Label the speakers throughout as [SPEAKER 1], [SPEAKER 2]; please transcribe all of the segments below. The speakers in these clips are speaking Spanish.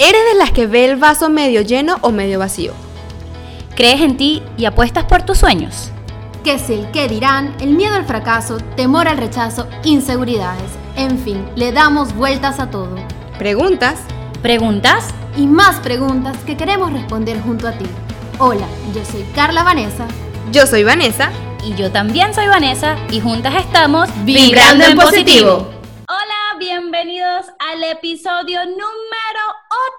[SPEAKER 1] ¿Eres de las que ve el vaso medio lleno o medio vacío?
[SPEAKER 2] ¿Crees en ti y apuestas por tus sueños?
[SPEAKER 3] ¿Qué es el qué dirán? El miedo al fracaso, temor al rechazo, inseguridades. En fin, le damos vueltas a todo.
[SPEAKER 1] ¿Preguntas?
[SPEAKER 2] ¿Preguntas?
[SPEAKER 3] Y más preguntas que queremos responder junto a ti. Hola, yo soy Carla Vanessa.
[SPEAKER 1] Yo soy Vanessa.
[SPEAKER 2] Y yo también soy Vanessa y juntas estamos
[SPEAKER 1] Vibrando en positivo.
[SPEAKER 2] Hola, bienvenidos al episodio número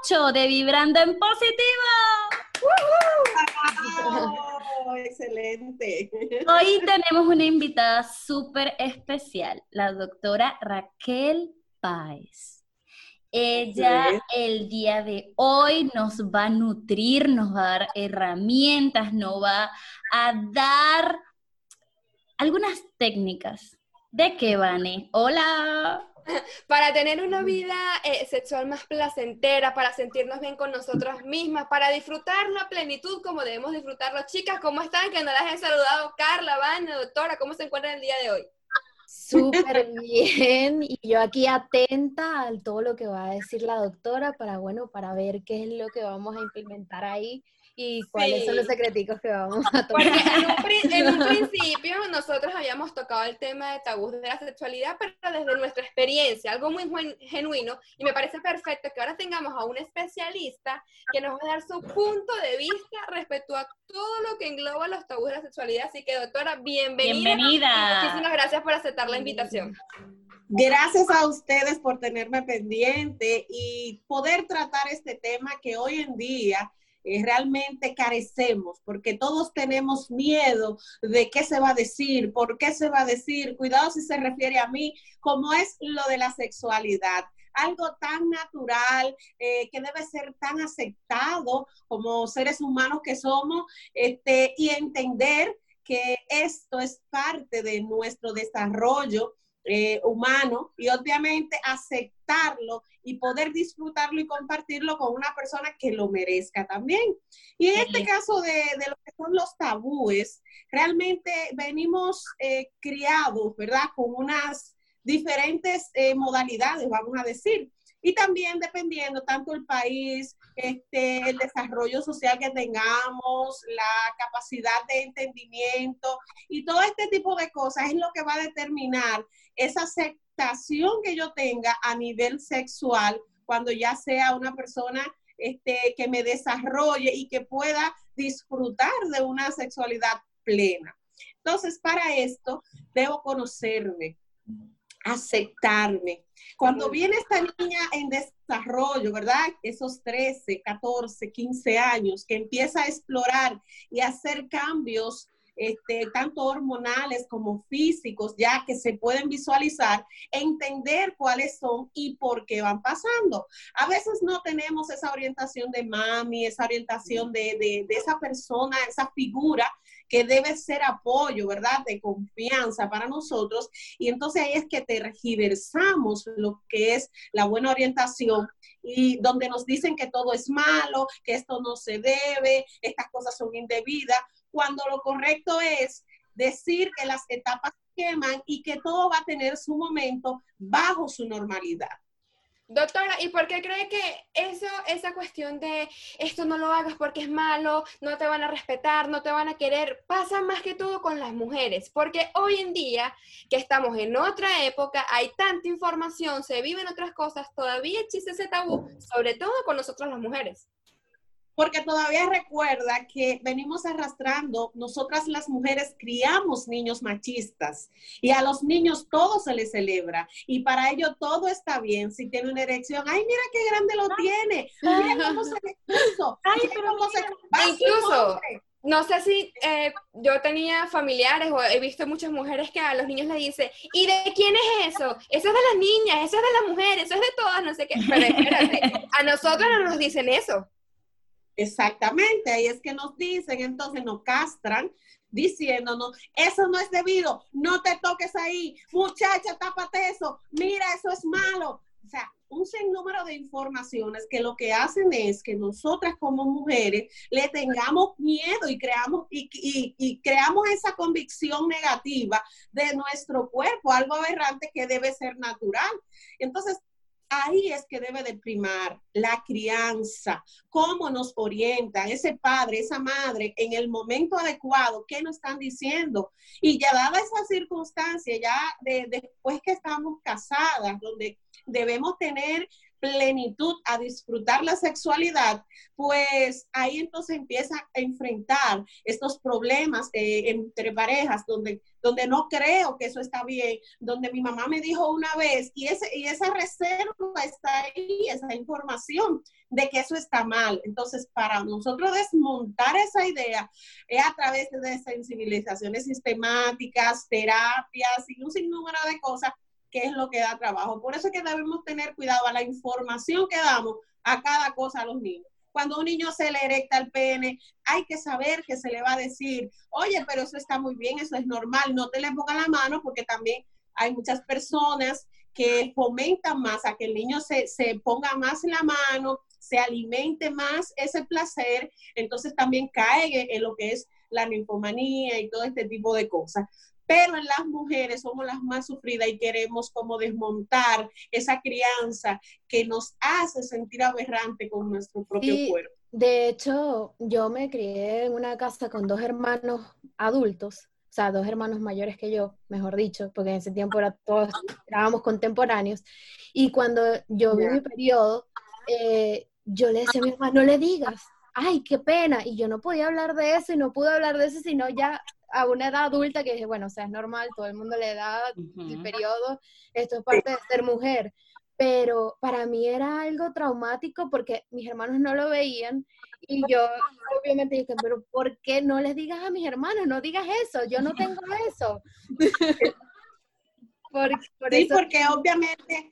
[SPEAKER 2] 8 de Vibrando en Positivo.
[SPEAKER 4] Oh, excelente.
[SPEAKER 2] Hoy tenemos una invitada súper especial, la doctora Raquel Páez. Ella
[SPEAKER 4] Sí.
[SPEAKER 2] el día de hoy nos va a nutrir, nos va a dar herramientas, nos va a dar algunas técnicas. ¿De qué, Vane? Hola.
[SPEAKER 5] para tener una vida eh, sexual más placentera, para sentirnos bien con nosotras mismas, para disfrutar la plenitud como debemos disfrutarlo. Chicas, ¿cómo están? Que no las he saludado. Carla, Vania, doctora, ¿cómo se encuentran el día de hoy?
[SPEAKER 6] Súper bien, y yo aquí atenta a todo lo que va a decir la doctora para, bueno, para ver qué es lo que vamos a implementar ahí y cuáles son los secreticos que vamos a
[SPEAKER 5] Porque
[SPEAKER 6] tomar.
[SPEAKER 5] en un, pri- en un principio nosotros habíamos tocado el tema de tabús de la sexualidad, pero desde nuestra experiencia, algo muy gen- genuino, y me parece perfecto que ahora tengamos a un especialista que nos va a dar su punto de vista respecto a todo lo que engloba los tabús de la sexualidad. Así que, doctora, bienvenida.
[SPEAKER 2] Bienvenida.
[SPEAKER 5] Muchísimas gracias por aceptar la invitación.
[SPEAKER 4] Gracias a ustedes por tenerme pendiente y poder tratar este tema que hoy en día eh, realmente carecemos, porque todos tenemos miedo de qué se va a decir, por qué se va a decir, cuidado si se refiere a mí, como es lo de la sexualidad. Algo tan natural eh, que debe ser tan aceptado como seres humanos que somos, este, y entender que esto es parte de nuestro desarrollo eh, humano y obviamente aceptarlo y poder disfrutarlo y compartirlo con una persona que lo merezca también. Y en este caso de, de lo que son los tabúes, realmente venimos eh, criados, ¿verdad? Con unas diferentes eh, modalidades, vamos a decir. Y también dependiendo tanto el país, este, el desarrollo social que tengamos, la capacidad de entendimiento y todo este tipo de cosas es lo que va a determinar esa aceptación que yo tenga a nivel sexual cuando ya sea una persona este, que me desarrolle y que pueda disfrutar de una sexualidad plena. Entonces, para esto, debo conocerme, aceptarme. Cuando viene esta niña en desarrollo, ¿verdad? Esos 13, 14, 15 años, que empieza a explorar y a hacer cambios este, tanto hormonales como físicos, ya que se pueden visualizar, entender cuáles son y por qué van pasando. A veces no tenemos esa orientación de mami, esa orientación de, de, de esa persona, esa figura que debe ser apoyo, ¿verdad? De confianza para nosotros. Y entonces ahí es que tergiversamos lo que es la buena orientación y donde nos dicen que todo es malo, que esto no se debe, estas cosas son indebidas, cuando lo correcto es decir que las etapas queman y que todo va a tener su momento bajo su normalidad.
[SPEAKER 5] Doctora, ¿y por qué cree que eso, esa cuestión de esto no lo hagas porque es malo, no te van a respetar, no te van a querer, pasa más que todo con las mujeres? Porque hoy en día, que estamos en otra época, hay tanta información, se viven otras cosas, todavía existe ese tabú, sobre todo con nosotras las mujeres.
[SPEAKER 4] Porque todavía recuerda que venimos arrastrando, nosotras las mujeres criamos niños machistas y a los niños todo se les celebra y para ello todo está bien. Si tiene una erección, ay, mira qué grande lo tiene, mira cómo se le puso,
[SPEAKER 2] Ay, pero
[SPEAKER 4] cómo se-
[SPEAKER 5] Incluso. No sé si eh, yo tenía familiares o he visto muchas mujeres que a los niños les dice, ¿y de quién es eso? Eso es de las niñas, eso es de las mujeres, eso es de todas, no sé qué. Pero espérate, a nosotros no nos dicen eso.
[SPEAKER 4] Exactamente, ahí es que nos dicen, entonces nos castran diciéndonos, eso no es debido, no te toques ahí, muchacha, tápate eso, mira, eso es malo. O sea, un sinnúmero de informaciones que lo que hacen es que nosotras como mujeres le tengamos miedo y creamos, y, y- y creamos esa convicción negativa de nuestro cuerpo, algo aberrante que debe ser natural. Entonces, ahí es que debe de primar la crianza, cómo nos orientan ese padre, esa madre en el momento adecuado, qué nos están diciendo. Y ya dada esa circunstancia, ya después que estamos casadas, donde debemos tener plenitud a disfrutar la sexualidad, pues ahí entonces empieza a enfrentar estos problemas eh, entre parejas donde, donde no creo que eso está bien, donde mi mamá me dijo una vez y, ese, y esa reserva está ahí, esa información de que eso está mal. Entonces, para nosotros desmontar esa idea es a través de sensibilizaciones sistemáticas, terapias y un sinnúmero de cosas qué es lo que da trabajo. Por eso es que debemos tener cuidado a la información que damos a cada cosa a los niños. Cuando un niño se le erecta el pene, hay que saber que se le va a decir, oye, pero eso está muy bien, eso es normal, no te le ponga la mano porque también hay muchas personas que fomentan más a que el niño se, se ponga más la mano, se alimente más ese placer, entonces también cae en lo que es la ninfomanía y todo este tipo de cosas pero en las mujeres somos las más sufridas y queremos como desmontar esa crianza que nos hace sentir aberrante con nuestro propio cuerpo.
[SPEAKER 6] De hecho, yo me crié en una casa con dos hermanos adultos, o sea, dos hermanos mayores que yo, mejor dicho, porque en ese tiempo era todos éramos contemporáneos. Y cuando yo vi mi periodo, eh, yo le decía a mi mamá, no le digas, ay, qué pena. Y yo no podía hablar de eso y no pude hablar de eso, sino ya a una edad adulta que dije, bueno, o sea, es normal, todo el mundo le da el periodo, esto es parte de ser mujer. Pero para mí era algo traumático porque mis hermanos no lo veían y yo obviamente dije, pero ¿por qué no les digas a mis hermanos? No digas eso, yo no tengo eso.
[SPEAKER 4] sí, porque obviamente.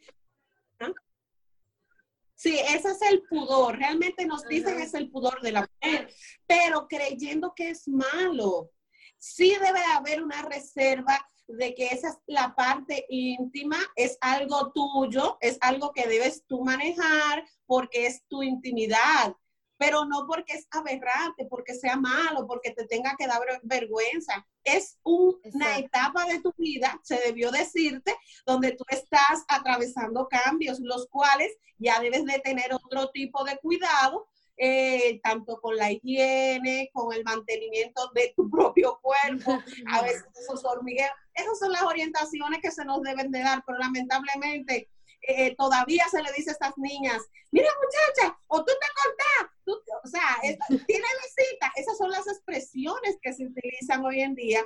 [SPEAKER 4] Sí, ese es el pudor. Realmente nos dicen es el pudor de la mujer, pero creyendo que es malo sí debe haber una reserva de que esa es la parte íntima, es algo tuyo, es algo que debes tú manejar porque es tu intimidad, pero no porque es aberrante, porque sea malo, porque te tenga que dar vergüenza. Es una etapa de tu vida, se debió decirte, donde tú estás atravesando cambios, los cuales ya debes de tener otro tipo de cuidado eh, tanto con la higiene, con el mantenimiento de tu propio cuerpo, a veces esos hormigueros. Esas son las orientaciones que se nos deben de dar, pero lamentablemente eh, todavía se le dice a estas niñas, mira muchacha, o tú te cortas, o sea, tiene visita. Esas son las expresiones que se utilizan hoy en día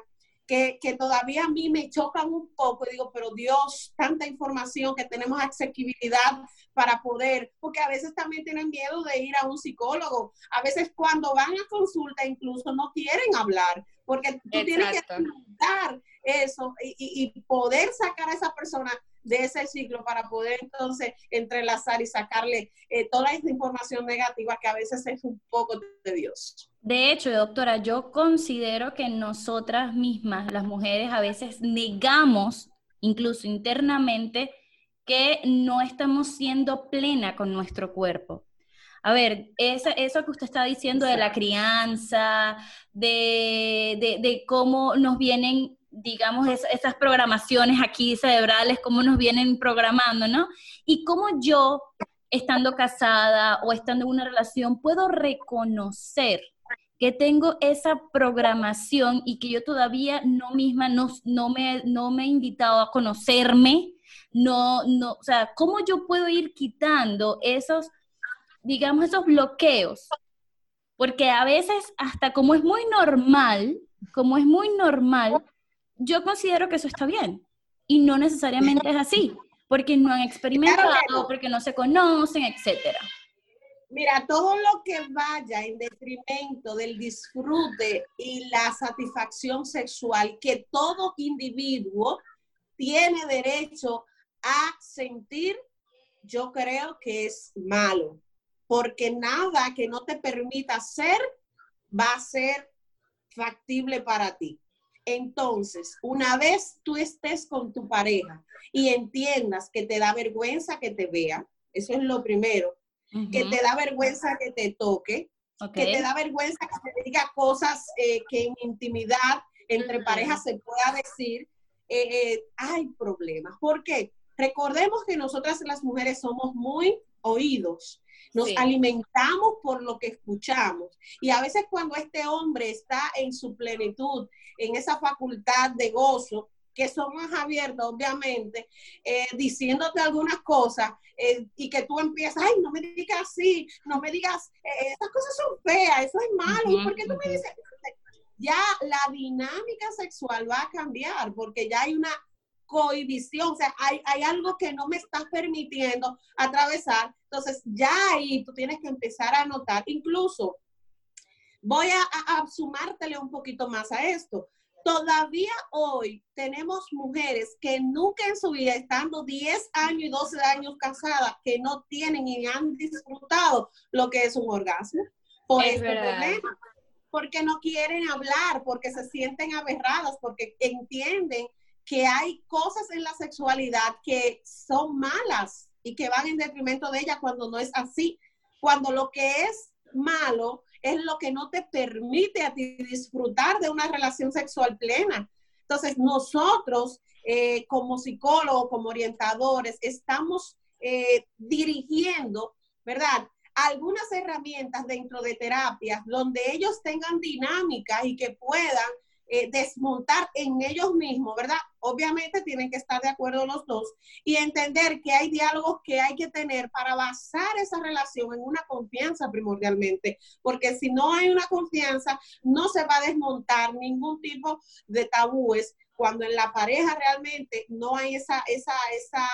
[SPEAKER 4] que, todavía a mí me chocan un poco. Digo, pero Dios, tanta información que tenemos accesibilidad para poder, porque a veces también tienen miedo de ir a un psicólogo. A veces cuando van a consulta incluso no quieren hablar, porque tú tienes que preguntar eso y, y poder sacar a esa persona de ese ciclo para poder entonces entrelazar y sacarle eh, toda esa información negativa que a veces es un poco de Dios.
[SPEAKER 2] De hecho, doctora, yo considero que nosotras mismas, las mujeres, a veces negamos, incluso internamente, que no estamos siendo plena con nuestro cuerpo. A ver, eso, eso que usted está diciendo de la crianza, de, de, de cómo nos vienen digamos, esas programaciones aquí cerebrales, cómo nos vienen programando, ¿no? Y cómo yo, estando casada o estando en una relación, puedo reconocer que tengo esa programación y que yo todavía no misma no, no, me, no me he invitado a conocerme, no, no, o sea, cómo yo puedo ir quitando esos, digamos, esos bloqueos. Porque a veces, hasta como es muy normal, como es muy normal, yo considero que eso está bien y no necesariamente es así, porque no han experimentado, porque no se conocen, etcétera.
[SPEAKER 4] Mira, todo lo que vaya en detrimento del disfrute y la satisfacción sexual que todo individuo tiene derecho a sentir, yo creo que es malo, porque nada que no te permita hacer va a ser factible para ti. Entonces, una vez tú estés con tu pareja y entiendas que te da vergüenza que te vea, eso es lo primero, que te da vergüenza que te toque, que te da vergüenza que te diga cosas eh, que en intimidad entre parejas se pueda decir, eh, eh, hay problemas. ¿Por qué? Recordemos que nosotras las mujeres somos muy oídos. Nos
[SPEAKER 5] Sí.
[SPEAKER 4] alimentamos por lo que escuchamos. Y a veces cuando este hombre está en su plenitud, en esa facultad de gozo, que son más abiertos, obviamente, eh, diciéndote algunas cosas eh, y que tú empiezas, ay, no me digas así, no me digas, eh, esas cosas son feas, eso es malo, ¿y por qué tú me dices? Ya la dinámica sexual va a cambiar porque ya hay una cohibición, o sea, hay, hay algo que no me estás permitiendo atravesar, entonces ya ahí tú tienes que empezar a notar, incluso voy a, a- a sumártele un poquito más a esto. Todavía hoy tenemos mujeres que nunca en su vida, estando 10 años y 12 años casadas, que no tienen y han disfrutado lo que es un orgasmo por
[SPEAKER 5] Es
[SPEAKER 4] este
[SPEAKER 5] verdad.
[SPEAKER 4] problema. Porque no quieren hablar, porque se sienten aberradas, porque entienden que hay cosas en la sexualidad que son malas y que van en detrimento de ella cuando no es así. Cuando lo que es malo es lo que no te permite a ti disfrutar de una relación sexual plena. Entonces, nosotros eh, como psicólogos, como orientadores, estamos eh, dirigiendo, ¿verdad? Algunas herramientas dentro de terapias donde ellos tengan dinámicas y que puedan eh, desmontar en ellos mismos, ¿verdad? Obviamente tienen que estar de acuerdo los dos y entender que hay diálogos que hay que tener para basar esa relación en una confianza primordialmente, porque si no hay una confianza, no se va a desmontar ningún tipo de tabúes cuando en la pareja realmente no hay esa, esa, esa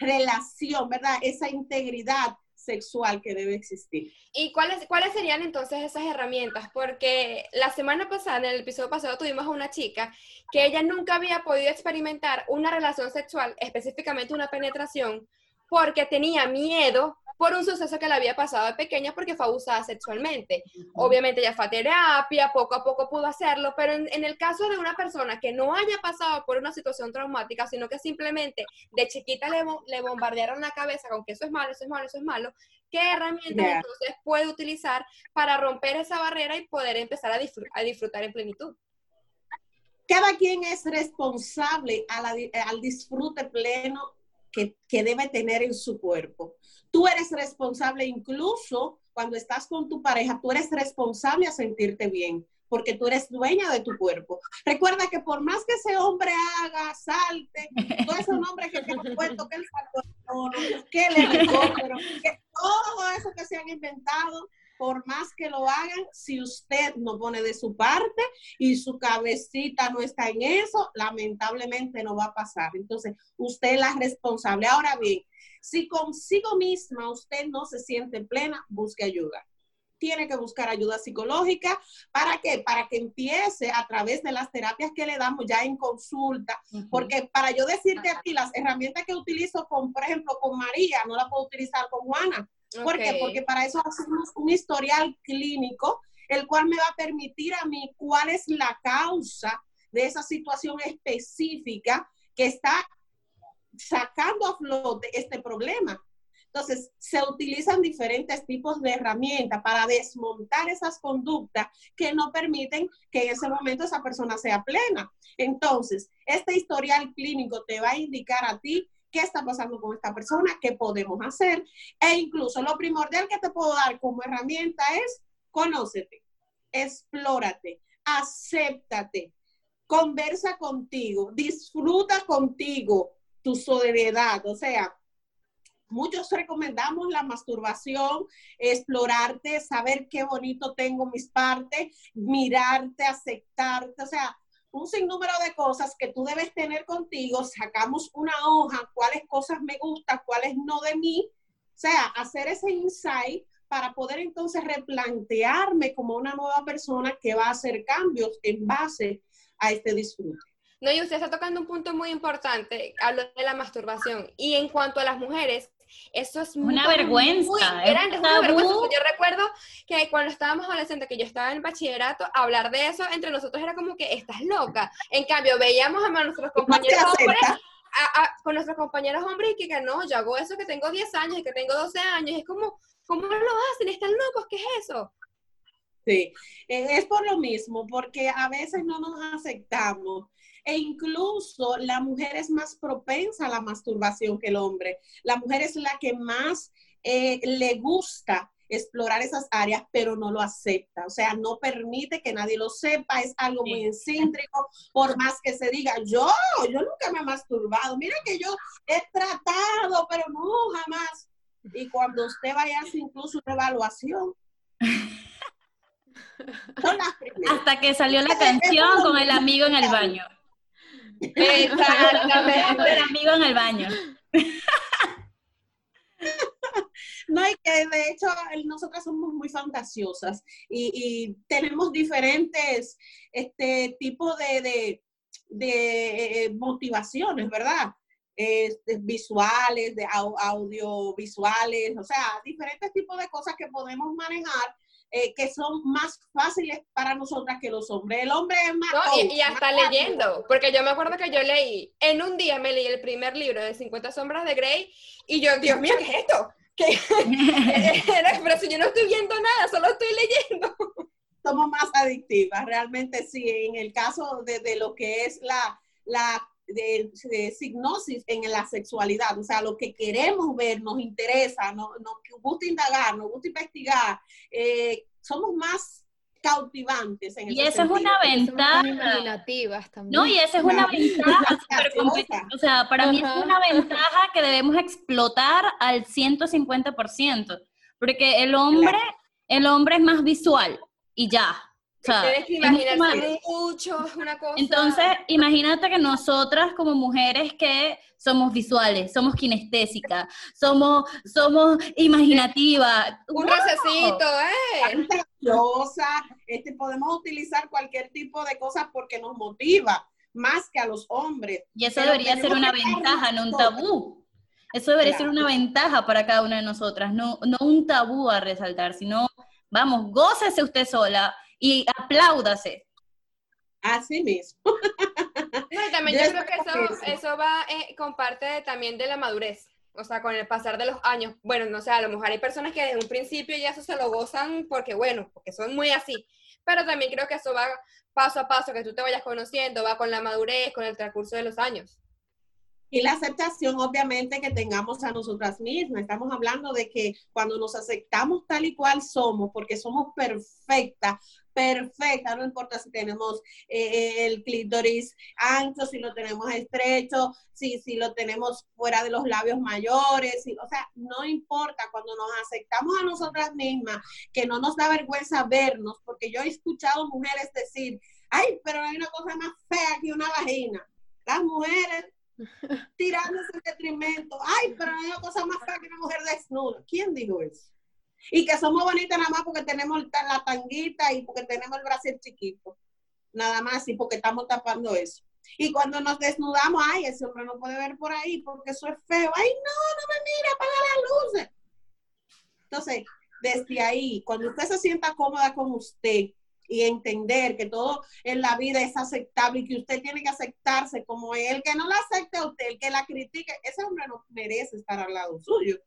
[SPEAKER 4] relación, ¿verdad? Esa integridad sexual que debe existir.
[SPEAKER 5] ¿Y cuáles, cuáles serían entonces esas herramientas? Porque la semana pasada, en el episodio pasado, tuvimos a una chica que ella nunca había podido experimentar una relación sexual, específicamente una penetración, porque tenía miedo por un suceso que le había pasado de pequeña porque fue abusada sexualmente. Obviamente ella fue a terapia, poco a poco pudo hacerlo, pero en, en el caso de una persona que no haya pasado por una situación traumática, sino que simplemente de chiquita le, bo- le bombardearon la cabeza con que eso es malo, eso es malo, eso es malo, ¿qué herramientas
[SPEAKER 4] Ya.
[SPEAKER 5] entonces puede utilizar para romper esa barrera y poder empezar a, disfr- a disfrutar en plenitud?
[SPEAKER 4] Cada quien es responsable a la al disfrute pleno que, que debe tener en su cuerpo. Tú eres responsable incluso cuando estás con tu pareja, tú eres responsable a sentirte bien, porque tú eres dueña de tu cuerpo. Recuerda que por más que ese hombre haga, salte, todos esos nombres que te hemos puesto, que el saltón, que el helicóptero, que todo eso que se han inventado, por más que lo hagan, si usted no pone de su parte y su cabecita no está en eso, lamentablemente no va a pasar. Entonces, usted es la responsable. Ahora bien, si consigo misma usted no se siente plena, busque ayuda. Tiene que buscar ayuda psicológica. ¿Para qué? Para que empiece a través de las terapias que le damos ya en consulta. Porque para yo decirte aquí, las herramientas que utilizo con, por ejemplo, con María, no la puedo utilizar con Juana. ¿Por qué?
[SPEAKER 5] Ok.
[SPEAKER 4] Porque para eso hacemos un historial clínico, el cual me va a permitir a mí cuál es la causa de esa situación específica que está sacando a flote este problema. Entonces, se utilizan diferentes tipos de herramientas para desmontar esas conductas que no permiten que en ese momento esa persona sea plena. Entonces, este historial clínico te va a indicar a ti qué está pasando con esta persona, qué podemos hacer. E incluso lo primordial que te puedo dar como herramienta es conócete, explórate, acéptate, conversa contigo, disfruta contigo tu soledad. O sea, muchos recomendamos la masturbación, explorarte, saber qué bonito tengo mis partes, mirarte, aceptarte, o sea, un sinnúmero de cosas que tú debes tener contigo, sacamos una hoja, cuáles cosas me gustan, cuáles no de mí, o sea, hacer ese insight para poder entonces replantearme como una nueva persona que va a hacer cambios en base a este disfrute.
[SPEAKER 5] No, y usted está tocando un punto muy importante, hablo de la masturbación. Y en cuanto a las mujeres, eso es
[SPEAKER 2] Una
[SPEAKER 5] muy-
[SPEAKER 2] vergüenza,
[SPEAKER 5] muy grande, es una vergüenza. Yo recuerdo que cuando estábamos adolescentes, que yo estaba en bachillerato, hablar de eso entre nosotros era como que estás loca. En cambio, veíamos a nuestros compañeros
[SPEAKER 4] No
[SPEAKER 5] hombres,
[SPEAKER 4] acepta.
[SPEAKER 5] a- a- con nuestros compañeros hombres y que, que no, yo hago eso que tengo 10 años y que tengo 12 años. Es como, ¿cómo lo hacen? ¿Están locos? ¿Qué es eso?
[SPEAKER 4] Sí, es por lo mismo, porque a veces no nos aceptamos. E incluso la mujer es más propensa a la masturbación que el hombre. La mujer es la que más eh, le gusta explorar esas áreas, pero no lo acepta. O sea, no permite que nadie lo sepa, es algo muy excéntrico, por más que se diga, yo, yo nunca me he masturbado, mira que yo he tratado, pero no, jamás. Y cuando usted vaya a hacer incluso una evaluación,
[SPEAKER 2] Hasta que salió la canción con el amigo en el baño.
[SPEAKER 5] Exactamente.
[SPEAKER 2] El amigo en el baño.
[SPEAKER 4] No, y que de hecho nosotras somos muy fantasiosas y, tenemos diferentes este, tipos de, de, motivaciones, ¿verdad? visuales, de audiovisuales, o sea, diferentes tipos de cosas que podemos manejar eh, que son más fáciles para nosotras que los hombres. El hombre es más...
[SPEAKER 5] y, hasta leyendo, porque yo me acuerdo que yo leí, en un día me leí el primer libro de 50 sombras de Grey y yo, Dios mío, ¿qué es esto? Pero si yo no estoy viendo nada, solo estoy leyendo.
[SPEAKER 4] Somos más adictivas, realmente sí, en el caso de, lo que es la, la de, de, signosis en la sexualidad, o sea, lo que queremos ver, nos interesa, nos, nos gusta indagar, nos gusta investigar, eh, somos más cautivantes. En
[SPEAKER 2] y esa es una ventaja. No, y esa es una ventaja O sea, para mí es una ventaja que debemos explotar al 150%, porque el hombre, el hombre es más visual y ya.
[SPEAKER 5] O sea, mucho, una cosa.
[SPEAKER 2] Entonces, imagínate que nosotras como mujeres que somos visuales, somos kinestésicas, somos, somos imaginativas.
[SPEAKER 5] Un recesito, ¿eh?
[SPEAKER 4] Este, podemos utilizar cualquier tipo de cosas porque nos motiva más que a los hombres.
[SPEAKER 2] Y eso debería ser una ventaja, no un tabú. Eso debería ser una ventaja para cada una de nosotras, no, no un tabú a resaltar, sino, vamos, gócese usted sola y apláudase.
[SPEAKER 4] Así mismo.
[SPEAKER 5] también yo, creo que eso, eso va eh, con parte también de la madurez. O sea, con el pasar de los años. Bueno, no sé, a lo mejor hay personas que desde un principio ya eso se lo gozan porque, bueno, porque son muy así. Pero también creo que eso va paso a paso, que tú te vayas conociendo, va con la madurez, con el transcurso de los años.
[SPEAKER 4] Y la aceptación, obviamente, que tengamos a nosotras mismas. Estamos hablando de que cuando nos aceptamos tal y cual somos, porque somos perfectas, perfecta, no importa si tenemos eh, el clítoris ancho, si lo tenemos estrecho, si, si lo tenemos fuera de los labios mayores, o sea, no importa cuando nos aceptamos a nosotras mismas, que no nos da vergüenza vernos, porque yo he escuchado mujeres decir, ay, pero hay una cosa más fea que una vagina. Las mujeres tirándose en detrimento, ay, pero hay una cosa más fea que una mujer desnuda. ¿Quién dijo eso? Y que somos bonitas nada más porque tenemos la tanguita y porque tenemos el brazo chiquito. Nada más y porque estamos tapando eso. Y cuando nos desnudamos, ay, ese hombre no puede ver por ahí porque eso es feo. Ay, no, no me mira, apaga las luces. Entonces, desde ahí, cuando usted se sienta cómoda con usted y entender que todo en la vida es aceptable y que usted tiene que aceptarse como el que no la acepte a usted, el que la critique, ese hombre no merece estar al lado suyo.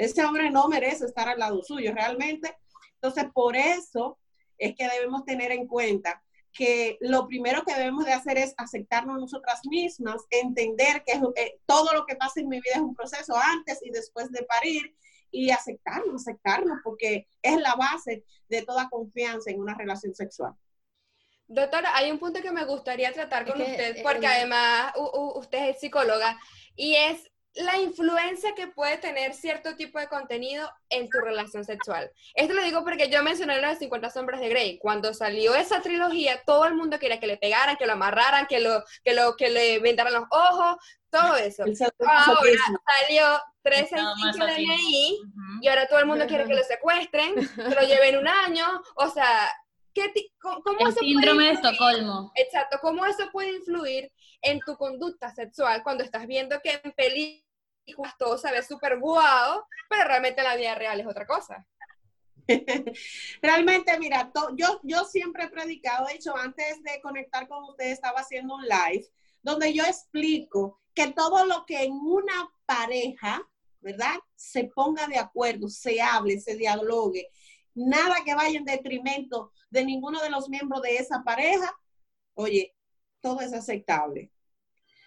[SPEAKER 4] Ese hombre no merece estar al lado suyo realmente. Entonces, por eso es que debemos tener en cuenta que lo primero que debemos de hacer es aceptarnos nosotras mismas, entender que eh, todo lo que pasa en mi vida es un proceso antes y después de parir y aceptarnos, aceptarnos, porque es la base de toda confianza en una relación sexual.
[SPEAKER 5] Doctora, hay un punto que me gustaría tratar con usted, porque además usted es psicóloga, y es la influencia que puede tener cierto tipo de contenido en tu relación sexual. Esto lo digo porque yo mencioné las 50 sombras de Grey. Cuando salió esa trilogía, todo el mundo quería que le pegaran, que lo amarraran, que lo que lo que le vendaran los ojos, todo eso. Ahora salió 13 de DNI y ahora todo el mundo quiere que lo secuestren, que lo lleven un año, o sea, ¿qué cómo,
[SPEAKER 2] el síndrome de Estocolmo.
[SPEAKER 5] Exacto, ¿cómo eso puede influir en tu conducta sexual cuando estás viendo que en películas todo se ve súper guau, pero realmente en la vida real es otra cosa.
[SPEAKER 4] Realmente, mira, yo, yo siempre he predicado, de hecho, antes de conectar con ustedes estaba haciendo un live donde yo explico que todo lo que en una pareja, ¿verdad? Se ponga de acuerdo, se hable, se dialogue, nada que vaya en detrimento de ninguno de los miembros de esa pareja, oye, todo es aceptable.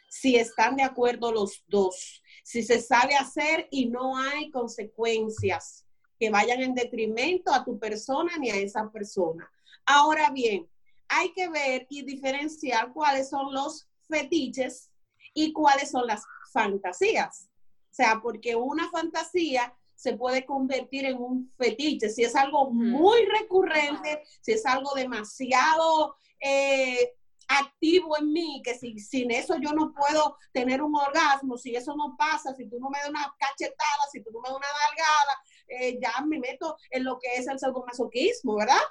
[SPEAKER 4] Si están de acuerdo los dos, si se sabe hacer y no hay consecuencias que vayan en detrimento a tu persona ni a esa persona. Ahora bien, hay que ver y diferenciar cuáles son los fetiches y cuáles son las fantasías. O sea, porque una fantasía se puede convertir en un fetiche. Si es algo muy recurrente, si es algo demasiado eh, activo en mí, que si, sin eso yo no puedo tener un orgasmo, si eso no pasa, si tú no me das una cachetada, si tú no me das una dalgada, eh, ya me meto en lo que es el sadomasoquismo, ¿verdad?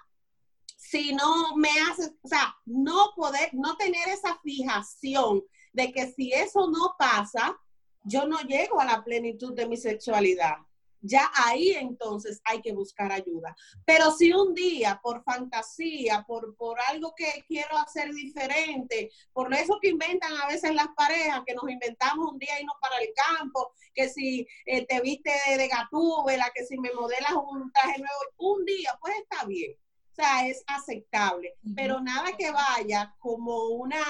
[SPEAKER 4] Si no me haces, o sea, no poder, no tener esa fijación de que si eso no pasa, yo no llego a la plenitud de mi sexualidad ya ahí entonces hay que buscar ayuda. Pero si un día, por fantasía, por, por algo que quiero hacer diferente, por eso que inventan a veces las parejas, que nos inventamos un día irnos para el campo, que si eh, te viste de, de gatúbela, que si me modelas un traje nuevo, un día, pues está bien. O sea, es aceptable, pero nada que vaya como una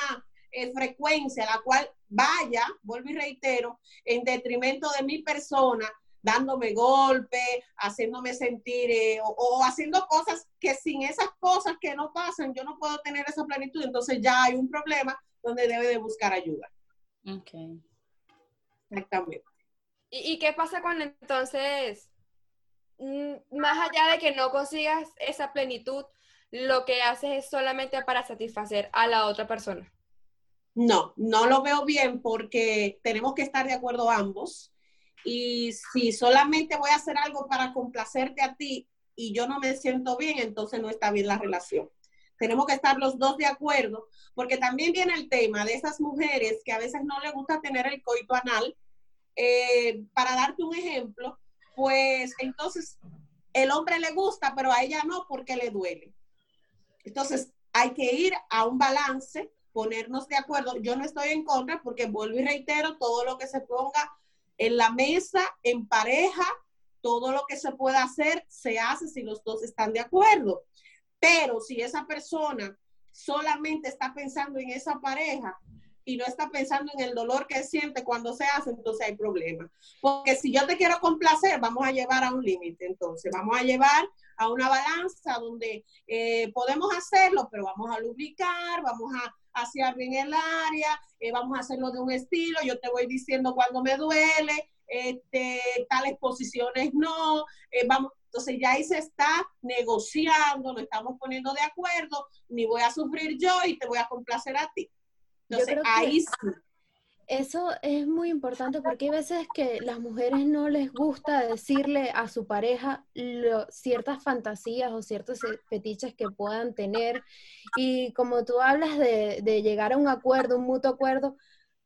[SPEAKER 4] eh, frecuencia, la cual vaya, vuelvo y reitero, en detrimento de mi persona, dándome golpe, haciéndome sentir eh, o, haciendo cosas que sin esas cosas que no pasan, yo no puedo tener esa plenitud, entonces ya hay un problema donde debe de buscar ayuda.
[SPEAKER 2] Ok.
[SPEAKER 4] Exactamente.
[SPEAKER 5] ¿Y, qué pasa cuando entonces, mm, más allá de que no consigas esa plenitud, lo que haces es solamente para satisfacer a la otra persona?
[SPEAKER 4] No, no lo veo bien porque tenemos que estar de acuerdo ambos y si solamente voy a hacer algo para complacerte a ti y yo no me siento bien, entonces no está bien la relación. Tenemos que estar los dos de acuerdo, porque también viene el tema de esas mujeres que a veces no les gusta tener el coito anal. Eh, para darte un ejemplo, pues entonces el hombre le gusta, pero a ella no porque le duele. Entonces hay que ir a un balance, ponernos de acuerdo. Yo no estoy en contra porque vuelvo y reitero, todo lo que se ponga en la mesa, en pareja, todo lo que se pueda hacer se hace si los dos están de acuerdo. Pero si esa persona solamente está pensando en esa pareja y no está pensando en el dolor que siente cuando se hace, entonces hay problema. Porque si yo te quiero complacer, vamos a llevar a un límite. Entonces, vamos a llevar a una balanza donde eh, podemos hacerlo, pero vamos a lubricar, vamos a hacia bien el área, eh, vamos a hacerlo de un estilo, yo te voy diciendo cuando me duele, este, tales posiciones no, eh, vamos, entonces ya ahí se está negociando, nos estamos poniendo de acuerdo, ni voy a sufrir yo y te voy a complacer a ti. Entonces ahí sí
[SPEAKER 6] eso es muy importante porque hay veces que las mujeres no les gusta decirle a su pareja ciertas fantasías o ciertos fetiches que puedan tener. Y como tú hablas de, de, llegar a un acuerdo, un mutuo acuerdo,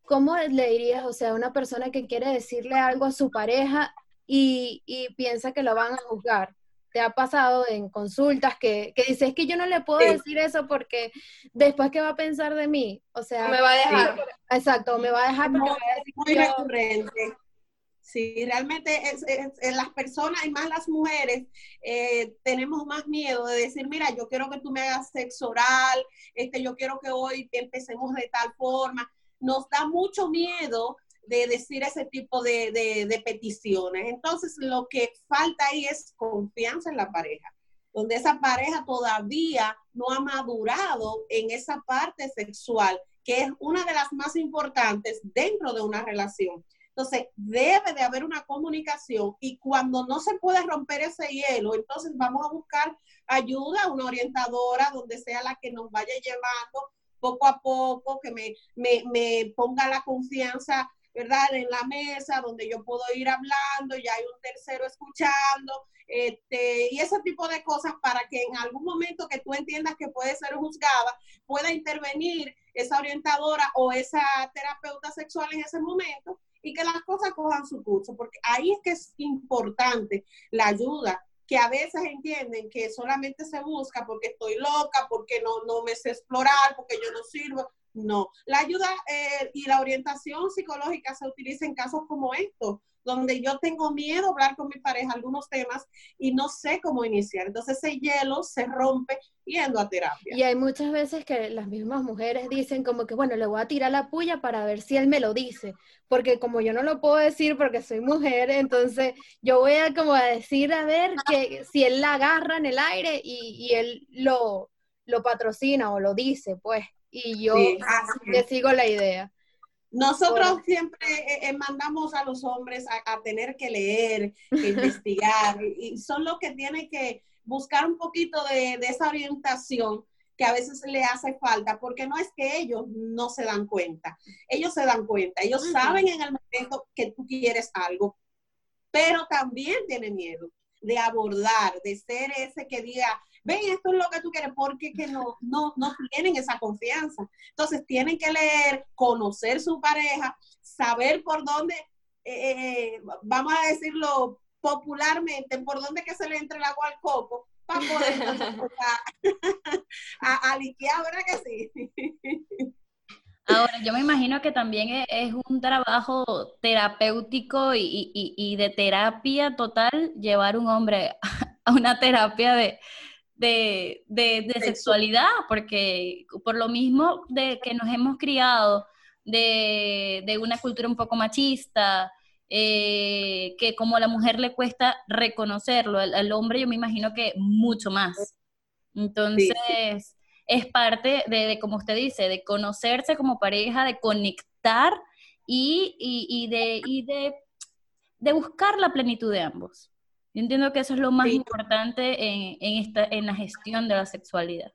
[SPEAKER 6] ¿cómo le dirías, o sea, a una persona que quiere decirle algo a su pareja y, y piensa que lo van a juzgar? Te ha pasado en consultas que, que dices que yo no le puedo decir eso porque después qué va a pensar de mí, o sea,
[SPEAKER 5] me va a dejar.
[SPEAKER 6] exacto, me va a dejar porque
[SPEAKER 4] muy recurrente. Sí, realmente es, en las personas y más las mujeres eh, tenemos más miedo de decir, mira, yo quiero que tú me hagas sexo oral, este, yo quiero que hoy empecemos de tal forma. Nos da mucho miedo de decir ese tipo de, peticiones. Entonces, lo que falta ahí es confianza en la pareja, donde esa pareja todavía no ha madurado en esa parte sexual, que es una de las más importantes dentro de una relación. Entonces, debe de haber una comunicación y cuando no se puede romper ese hielo, entonces vamos a buscar ayuda, una orientadora, donde sea la que nos vaya llevando poco a poco, que me, me, me ponga la confianza ¿verdad? En la mesa donde yo puedo ir hablando, ya hay un tercero escuchando, este, y ese tipo de cosas para que en algún momento que tú entiendas que puede ser juzgada, pueda intervenir esa orientadora o esa terapeuta sexual en ese momento y que las cosas cojan su curso, porque ahí es que es importante la ayuda que a veces entienden que solamente se busca porque estoy loca, porque no, no me sé explorar, porque yo no sirvo. No, la ayuda eh, y la orientación psicológica se utiliza en casos como estos, donde yo tengo miedo a hablar con mi pareja algunos temas y no sé cómo iniciar. Entonces ese hielo se rompe yendo a terapia.
[SPEAKER 6] Y hay muchas veces que las mismas mujeres dicen como que, bueno, le voy a tirar la puya para ver si él me lo dice, porque como yo no lo puedo decir porque soy mujer, entonces yo voy a como a decir a ver que si él la agarra en el aire y, y él lo, lo patrocina o lo dice, pues, y yo le sigo la idea.
[SPEAKER 4] Nosotros siempre eh, eh, mandamos a los hombres a, tener que leer, que investigar, y son los que tienen que buscar un poquito de, esa orientación que a veces le hace falta, porque no es que ellos no se dan cuenta, ellos se dan cuenta, ellos saben en el momento que tú quieres algo, pero también tienen miedo de abordar, de ser ese que diga, ven, esto es lo que tú quieres, porque que no, no, no tienen esa confianza. Entonces tienen que leer, conocer su pareja, saber por dónde, eh, eh, vamos a decirlo popularmente, por dónde que se le entre el agua al coco para poder a, a, liquear, ¿verdad que sí?
[SPEAKER 2] Ahora, yo me imagino que también es un trabajo terapéutico y, de terapia total llevar un hombre a una terapia de, de, sexualidad, porque por lo mismo de que nos hemos criado de, una cultura un poco machista, eh, que como a la mujer le cuesta reconocerlo, al, hombre yo me imagino que mucho más. Entonces es parte de, como usted dice, de conocerse como pareja, de conectar y, de, de, de, buscar la plenitud de ambos. Yo entiendo que eso es lo más importante en, esta, en la gestión de la sexualidad.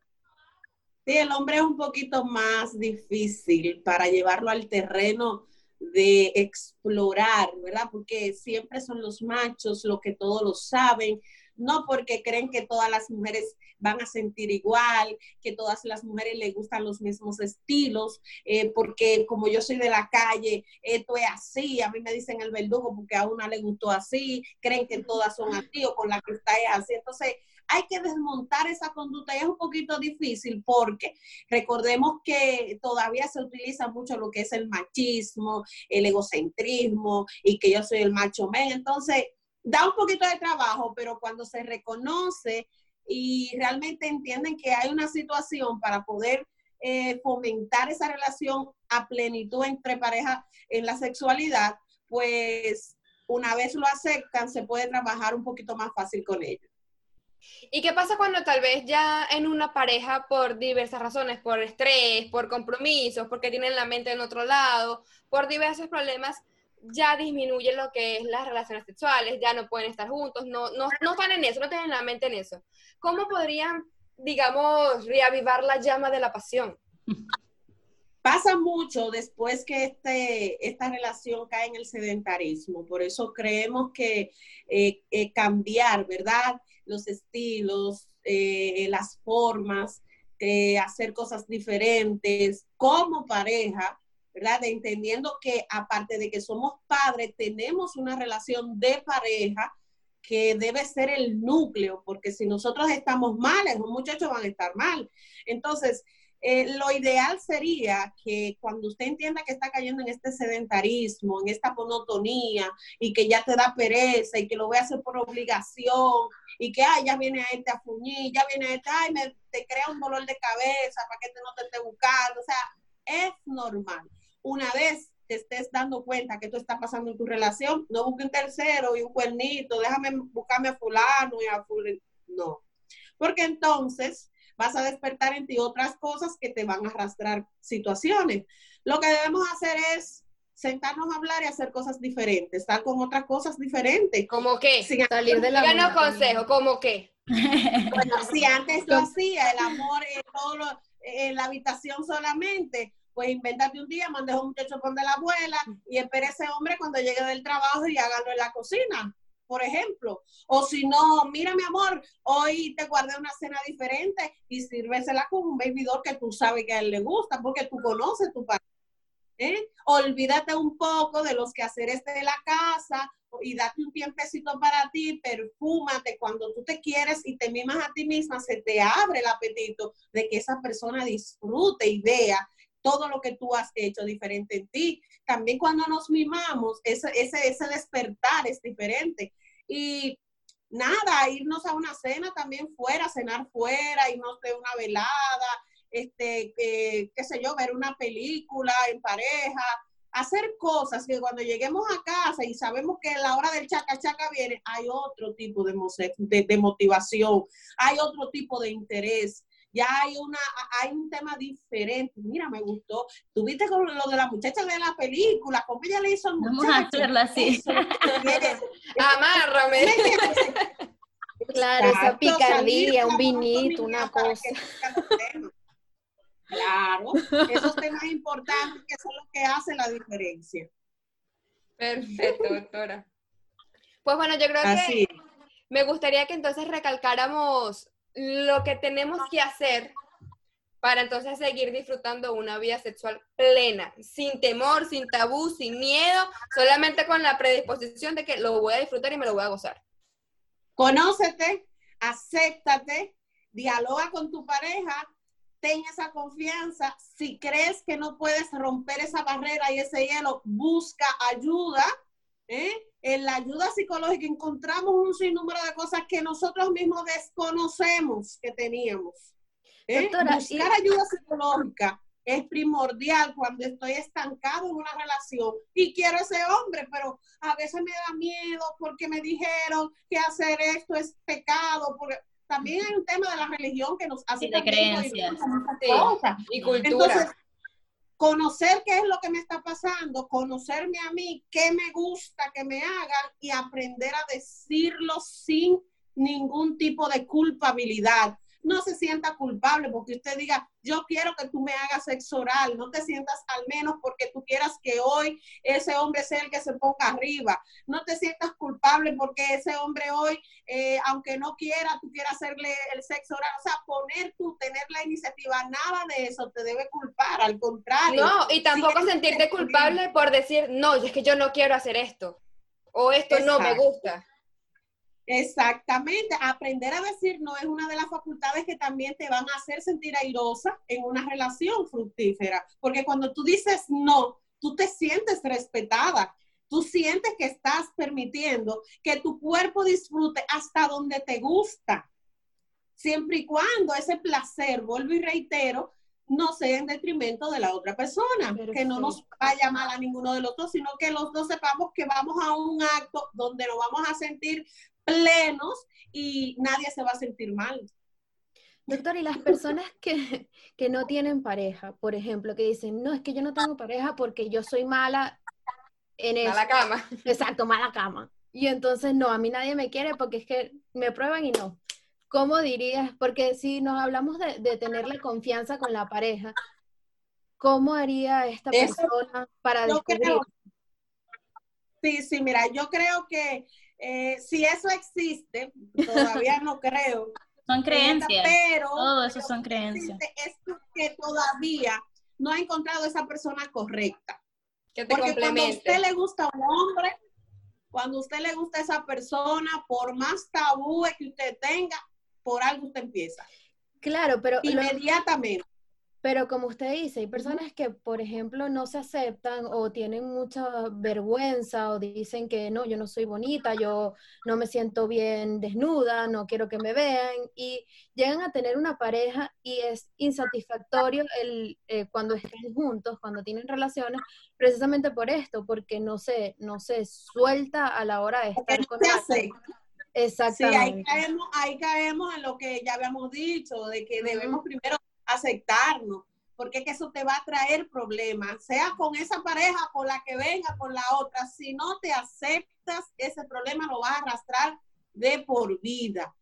[SPEAKER 4] Sí, el hombre es un poquito más difícil para llevarlo al terreno de explorar, ¿verdad? Porque siempre son los machos los que todos lo saben, no porque creen que todas las mujeres van a sentir igual, que todas las mujeres les gustan los mismos estilos, eh, porque como yo soy de la calle, esto es así, a mí me dicen el verdugo porque a una le gustó así, creen que todas son así o con la que está es así. Entonces, hay que desmontar esa conducta y es un poquito difícil porque recordemos que todavía se utiliza mucho lo que es el machismo, el egocentrismo y que yo soy el macho men. Entonces, da un poquito de trabajo, pero cuando se reconoce y realmente entienden que hay una situación para poder eh, fomentar esa relación a plenitud entre parejas en la sexualidad, pues una vez lo aceptan, se puede trabajar un poquito más fácil con ellos.
[SPEAKER 5] ¿Y qué pasa cuando tal vez ya en una pareja, por diversas razones, por estrés, por compromisos, porque tienen la mente en otro lado, por diversos problemas, ya disminuye lo que es las relaciones sexuales, ya no pueden estar juntos, no, no, no están en eso, no tienen la mente en eso. ¿Cómo podrían, digamos, reavivar la llama de la pasión?
[SPEAKER 4] Pasa mucho después que este, esta relación cae en el sedentarismo, por eso creemos que eh, eh, cambiar, ¿verdad? Los estilos, eh, las formas, hacer cosas diferentes como pareja, ¿verdad? entendiendo que aparte de que somos padres, tenemos una relación de pareja que debe ser el núcleo, porque si nosotros estamos mal, los muchachos van a estar mal. Entonces, eh, lo ideal sería que cuando usted entienda que está cayendo en este sedentarismo, en esta monotonía y que ya te da pereza y que lo voy a hacer por obligación y que, ay, ya viene a este a fuñir, ya viene a este, ay, me, te crea un dolor de cabeza para que te no te esté buscando. O sea, es normal una vez te estés dando cuenta que esto está pasando en tu relación, no busque un tercero y un cuernito, déjame buscarme a fulano y a fulano. No, porque entonces vas a despertar en ti otras cosas que te van a arrastrar situaciones. Lo que debemos hacer es sentarnos a hablar y hacer cosas diferentes, estar con otras cosas diferentes.
[SPEAKER 5] ¿Cómo qué?
[SPEAKER 6] Salir de la
[SPEAKER 5] Díganos consejo, ¿cómo qué?
[SPEAKER 4] Bueno, si antes lo hacía, el amor en, todo en la habitación solamente, pues invéntate un día, mandes a un muchacho de la abuela y espere ese hombre cuando llegue del trabajo y hágalo en la cocina, por ejemplo. O si no, mira mi amor, hoy te guardé una cena diferente y sírvesela con un bebidor que tú sabes que a él le gusta porque tú conoces tu padre. ¿Eh? Olvídate un poco de los quehaceres de la casa y date un tiempecito para ti, perfúmate cuando tú te quieres y te mimas a ti misma, se te abre el apetito de que esa persona disfrute y vea todo lo que tú has hecho diferente en ti. También cuando nos mimamos, ese, ese, ese despertar es diferente. Y nada, irnos a una cena también fuera, cenar fuera, irnos de una velada, este, eh, qué sé yo, ver una película en pareja, hacer cosas que cuando lleguemos a casa y sabemos que la hora del chaca chaca viene, hay otro tipo de, de, motivación, hay otro tipo de interés. Ya hay una, hay un tema diferente. Mira, me gustó. Tuviste con lo de la muchacha de la película, ¿cómo ella le hizo al
[SPEAKER 2] Vamos a hacerlo así.
[SPEAKER 5] Amárrame.
[SPEAKER 6] Claro, esa picardía, un vinito, una cosa.
[SPEAKER 4] Claro, esos temas importantes que son los que hacen la diferencia.
[SPEAKER 5] Perfecto, doctora. Pues bueno, yo creo que me gustaría que entonces recalcáramos lo que tenemos que hacer para entonces seguir disfrutando una vida sexual plena, sin temor, sin tabú, sin miedo, solamente con la predisposición de que lo voy a disfrutar y me lo voy a gozar.
[SPEAKER 4] Conócete, acéptate, dialoga con tu pareja ten esa confianza. Si crees que no puedes romper esa barrera y ese hielo, busca ayuda. ¿eh? En la ayuda psicológica encontramos un sinnúmero de cosas que nosotros mismos desconocemos que teníamos. ¿eh? Buscar ayuda psicológica es primordial cuando estoy estancado en una relación y quiero ese hombre, pero a veces me da miedo porque me dijeron que hacer esto es pecado, porque también hay un tema de la religión que nos hace
[SPEAKER 2] de creencias
[SPEAKER 5] y cultura. Entonces,
[SPEAKER 4] conocer qué es lo que me está pasando, conocerme a mí, qué me gusta que me hagan y aprender a decirlo sin ningún tipo de culpabilidad no se sienta culpable porque usted diga, yo quiero que tú me hagas sexo oral, no te sientas al menos porque tú quieras que hoy ese hombre sea el que se ponga arriba, no te sientas culpable porque ese hombre hoy, eh, aunque no quiera, tú quieras hacerle el sexo oral, o sea, poner tú, tener la iniciativa, nada de eso te debe culpar, al contrario.
[SPEAKER 5] No, y tampoco sentirte culpable por decir, no, es que yo no quiero hacer esto, o esto no me gusta.
[SPEAKER 4] Exactamente, aprender a decir no es una de las facultades que también te van a hacer sentir airosa en una relación fructífera, porque cuando tú dices no, tú te sientes respetada, tú sientes que estás permitiendo que tu cuerpo disfrute hasta donde te gusta, siempre y cuando ese placer, vuelvo y reitero, no sea en detrimento de la otra persona, que no nos vaya mal a ninguno de los dos, sino que los dos sepamos que vamos a un acto donde nos vamos a sentir plenos y nadie se va a sentir mal.
[SPEAKER 6] Doctor, y las personas que, que, no tienen pareja, por ejemplo, que dicen, no, es que yo no tengo pareja porque yo soy mala en eso.
[SPEAKER 5] Mala cama.
[SPEAKER 6] Exacto, mala cama. Y entonces, no, a mí nadie me quiere porque es que me prueban y no. ¿Cómo dirías? Porque si nos hablamos de, de tener la confianza con la pareja, ¿cómo haría esta persona para descubrir?
[SPEAKER 4] sí, sí, mira, yo creo que eh, si eso existe, todavía no creo.
[SPEAKER 2] Son creencias. Pero todo eso son creencias.
[SPEAKER 4] Es que todavía no ha encontrado esa persona correcta.
[SPEAKER 5] Que te
[SPEAKER 4] Porque cuando a usted le gusta un hombre, cuando a usted le gusta esa persona, por más tabú que usted tenga, por algo usted empieza.
[SPEAKER 6] Claro, pero
[SPEAKER 4] inmediatamente.
[SPEAKER 6] Pero como usted dice, hay personas que, por ejemplo, no se aceptan o tienen mucha vergüenza o dicen que no, yo no soy bonita, yo no me siento bien desnuda, no quiero que me vean y llegan a tener una pareja y es insatisfactorio el, eh, cuando están juntos, cuando tienen relaciones, precisamente por esto, porque no se, no se suelta a la hora de estar con
[SPEAKER 4] alguien. Exactamente. Sí, ahí caemos, ahí caemos en lo que ya habíamos dicho, de que debemos primero aceptarnos, porque es que eso te va a traer problemas, sea con esa pareja, con la que venga, con la otra. Si no te aceptas, ese problema lo vas a arrastrar de por vida.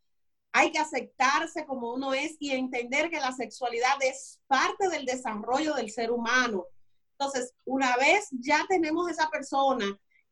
[SPEAKER 4] Hay que aceptarse como uno es y entender que la sexualidad es parte del desarrollo del ser humano. Entonces, una vez ya tenemos esa persona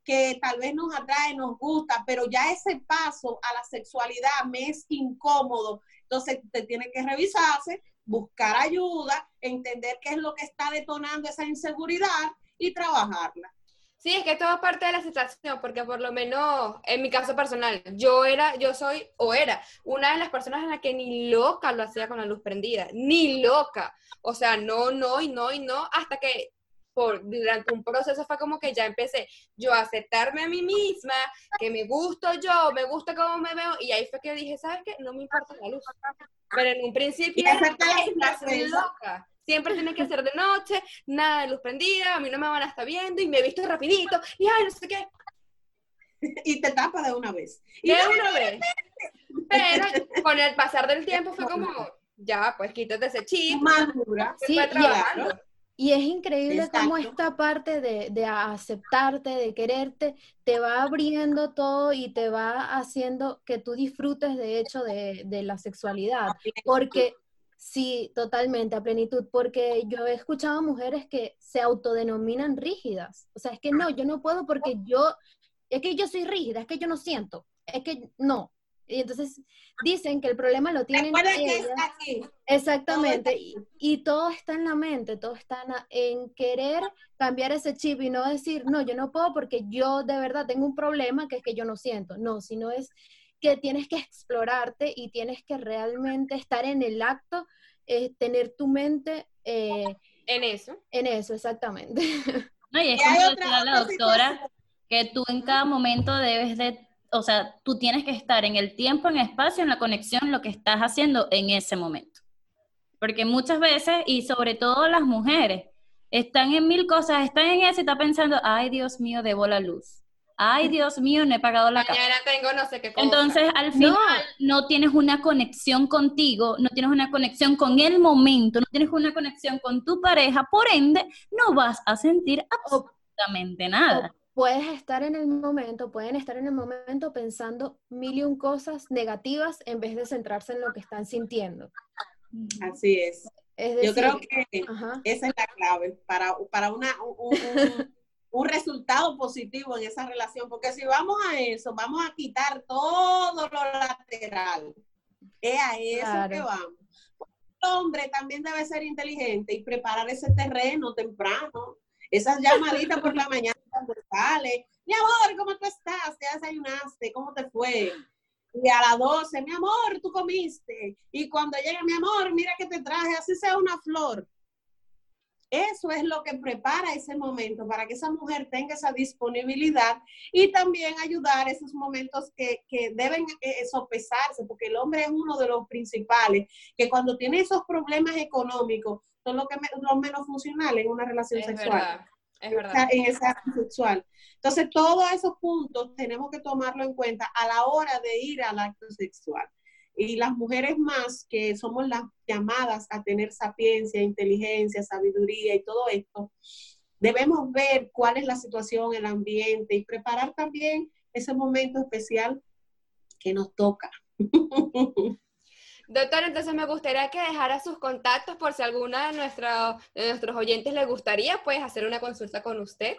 [SPEAKER 4] que tal vez nos atrae, nos gusta, pero ya ese paso a la sexualidad me es incómodo, entonces te tiene que revisarse buscar ayuda, entender qué es lo que está detonando esa inseguridad y trabajarla.
[SPEAKER 5] Sí, es que todo es parte de la situación, porque por lo menos en mi caso personal, yo era, yo soy o era una de las personas en la que ni loca lo hacía con la luz prendida, ni loca. O sea, no, no y no y no, hasta que por, durante un proceso fue como que ya empecé yo a aceptarme a mí misma, que me gusto yo, me gusta cómo me veo, y ahí fue que dije, ¿sabes qué? No me importa la luz. Pero en un principio, estás loca. Siempre tiene que ser de noche, nada de luz prendida, a mí no me van a estar viendo y me he visto rapidito, y ay, no sé qué.
[SPEAKER 4] Y te tapa de una vez. Y
[SPEAKER 5] De una vez. Pero con el pasar del tiempo fue como, ya, pues quítate ese chip,
[SPEAKER 4] madura.
[SPEAKER 5] se
[SPEAKER 6] Sí, y-. Y es increíble cómo
[SPEAKER 4] Exacto.
[SPEAKER 6] esta parte de, de aceptarte, de quererte, te va abriendo todo y te va haciendo que tú disfrutes de hecho de, de la sexualidad. Porque sí, totalmente, a plenitud, porque yo he escuchado mujeres que se autodenominan rígidas. O sea, es que no, yo no puedo porque yo, es que yo soy rígida, es que yo no siento, es que no. Y entonces dicen que el problema lo tienen
[SPEAKER 4] que
[SPEAKER 6] ellas.
[SPEAKER 4] está aquí.
[SPEAKER 6] Exactamente,
[SPEAKER 4] Todo
[SPEAKER 6] y, y todo está en la mente, todo está en, querer cambiar ese chip y no decir, no, yo no puedo porque yo de verdad tengo un problema que es que yo no siento, no, sino es que tienes que explorarte y tienes que realmente estar en el acto, eh, tener tu mente eh,
[SPEAKER 5] En eso.
[SPEAKER 6] en eso, exactamente.
[SPEAKER 2] No, y es como decía la doctora,
[SPEAKER 4] situación.
[SPEAKER 2] que tú en cada momento debes de, o sea, tú tienes que estar en el tiempo, en el espacio, en la conexión, lo que estás haciendo en ese momento. Porque muchas veces, y sobre todo las mujeres, están en mil cosas, están en eso y están pensando, ay Dios mío, debo la luz. Ay Dios mío, no he pagado la casa.
[SPEAKER 5] Mañana tengo no sé qué cosa.
[SPEAKER 2] Entonces, al final, no. tienes una conexión contigo, no tienes una conexión con el momento, no tienes una conexión con tu pareja, por ende, no vas a sentir absolutamente nada.
[SPEAKER 6] Puedes estar en el momento, pueden estar en el momento pensando mil y un cosas negativas en vez de centrarse en lo que están sintiendo.
[SPEAKER 4] Así es.
[SPEAKER 6] Es
[SPEAKER 4] Yo
[SPEAKER 6] decir,
[SPEAKER 4] creo que
[SPEAKER 6] ajá.
[SPEAKER 4] esa es la clave para, para una, un, un- un resultado positivo en esa relación, porque si vamos a eso, vamos a quitar todo lo lateral. Es a eso
[SPEAKER 6] Claro.
[SPEAKER 4] que vamos. El hombre también debe ser inteligente y preparar ese terreno temprano. Esas llamaditas por la mañana cuando sale. Mi amor, ¿cómo tú estás? ¿Ya desayunaste? ¿Cómo te fue? Y a las 12, mi amor, tú comiste. Y cuando llega, mi amor, mira que te traje, así sea una flor. Eso es lo que prepara ese momento para que esa mujer tenga esa disponibilidad y también ayudar esos momentos que, que deben eh, sopesarse, porque el hombre es uno de los principales, que cuando tiene esos problemas económicos son los, que me- los menos funcionales en una relación
[SPEAKER 5] Es
[SPEAKER 4] sexual
[SPEAKER 5] verdad, es verdad.
[SPEAKER 4] en esa sexual. Entonces, todos esos puntos tenemos que tomarlo en cuenta a la hora de ir al acto sexual. Y las mujeres más, que somos las llamadas a tener sapiencia, inteligencia, sabiduría y todo esto, debemos ver cuál es la situación, el ambiente y preparar también ese momento especial que nos toca.
[SPEAKER 5] Doctor, entonces me gustaría que dejara sus contactos por si alguna de, nuestros de nuestros oyentes le gustaría, pues, hacer una consulta con usted.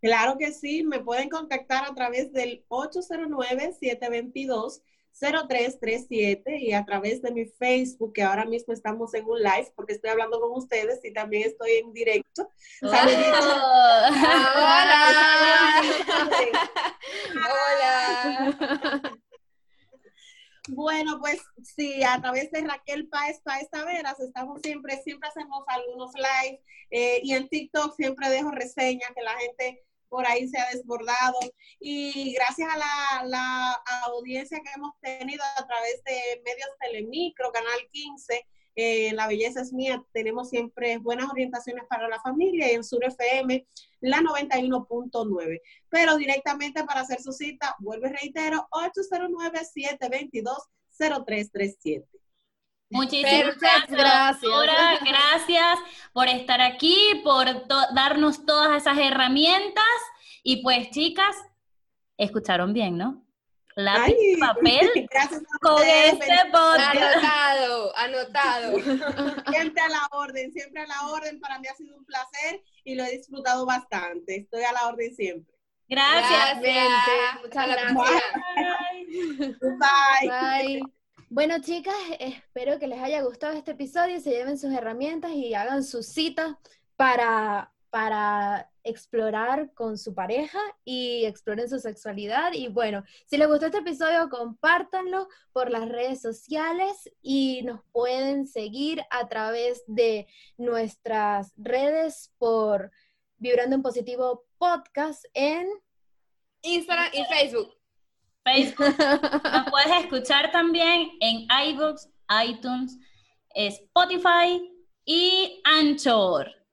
[SPEAKER 4] Claro que sí, me pueden contactar a través del 809-722-0337 y a través de mi Facebook, que ahora mismo estamos en un live porque estoy hablando con ustedes y también estoy en directo. Saluditos.
[SPEAKER 2] Oh.
[SPEAKER 5] ¡Hola! ¡Hola!
[SPEAKER 4] Bueno, pues sí, a través de Raquel Paez Paez Taveras, estamos siempre, siempre hacemos algunos live eh, y en TikTok siempre dejo reseñas que la gente por ahí se ha desbordado. Y gracias a la, la audiencia que hemos tenido a través de medios Telemicro, Canal 15, eh, La Belleza es Mía, tenemos siempre buenas orientaciones para la familia y en Sur FM la 91.9. Pero directamente para hacer su cita, vuelvo y reitero, 809-722-0337.
[SPEAKER 2] Muchísimas
[SPEAKER 5] Perfecto.
[SPEAKER 2] gracias, doctora. Gracias por estar aquí, por to- darnos todas esas herramientas. Y pues, chicas, escucharon bien, ¿no? Lápiz
[SPEAKER 4] Ay,
[SPEAKER 2] y papel con este podcast.
[SPEAKER 5] Anotado, anotado.
[SPEAKER 4] siempre a la orden, siempre a la orden. Para mí ha sido un placer y lo he disfrutado bastante. Estoy a la orden siempre.
[SPEAKER 2] Gracias.
[SPEAKER 5] Gracias.
[SPEAKER 6] Muchas gracias.
[SPEAKER 4] Bye.
[SPEAKER 6] Bye. Bueno, chicas, espero que les haya gustado este episodio, se lleven sus herramientas y hagan sus citas para, para explorar con su pareja y exploren su sexualidad. Y bueno, si les gustó este episodio, compártanlo por las redes sociales y nos pueden seguir a través de nuestras redes por Vibrando en Positivo Podcast en
[SPEAKER 5] Instagram y Facebook.
[SPEAKER 2] Facebook. Nos puedes escuchar también en iBooks, iTunes, Spotify y Anchor.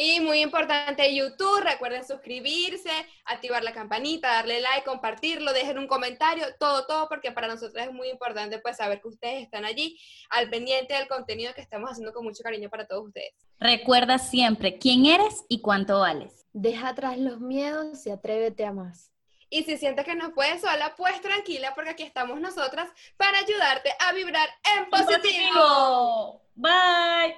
[SPEAKER 5] Y muy importante, YouTube, recuerden suscribirse, activar la campanita, darle like, compartirlo, dejen un comentario, todo, todo, porque para nosotros es muy importante pues saber que ustedes están allí al pendiente del contenido que estamos haciendo con mucho cariño para todos ustedes.
[SPEAKER 2] Recuerda siempre quién eres y cuánto vales.
[SPEAKER 6] Deja atrás los miedos y atrévete a más.
[SPEAKER 5] Y si sientes que no puedes sola, pues tranquila, porque aquí estamos nosotras para ayudarte a vibrar en positivo.
[SPEAKER 2] Bye.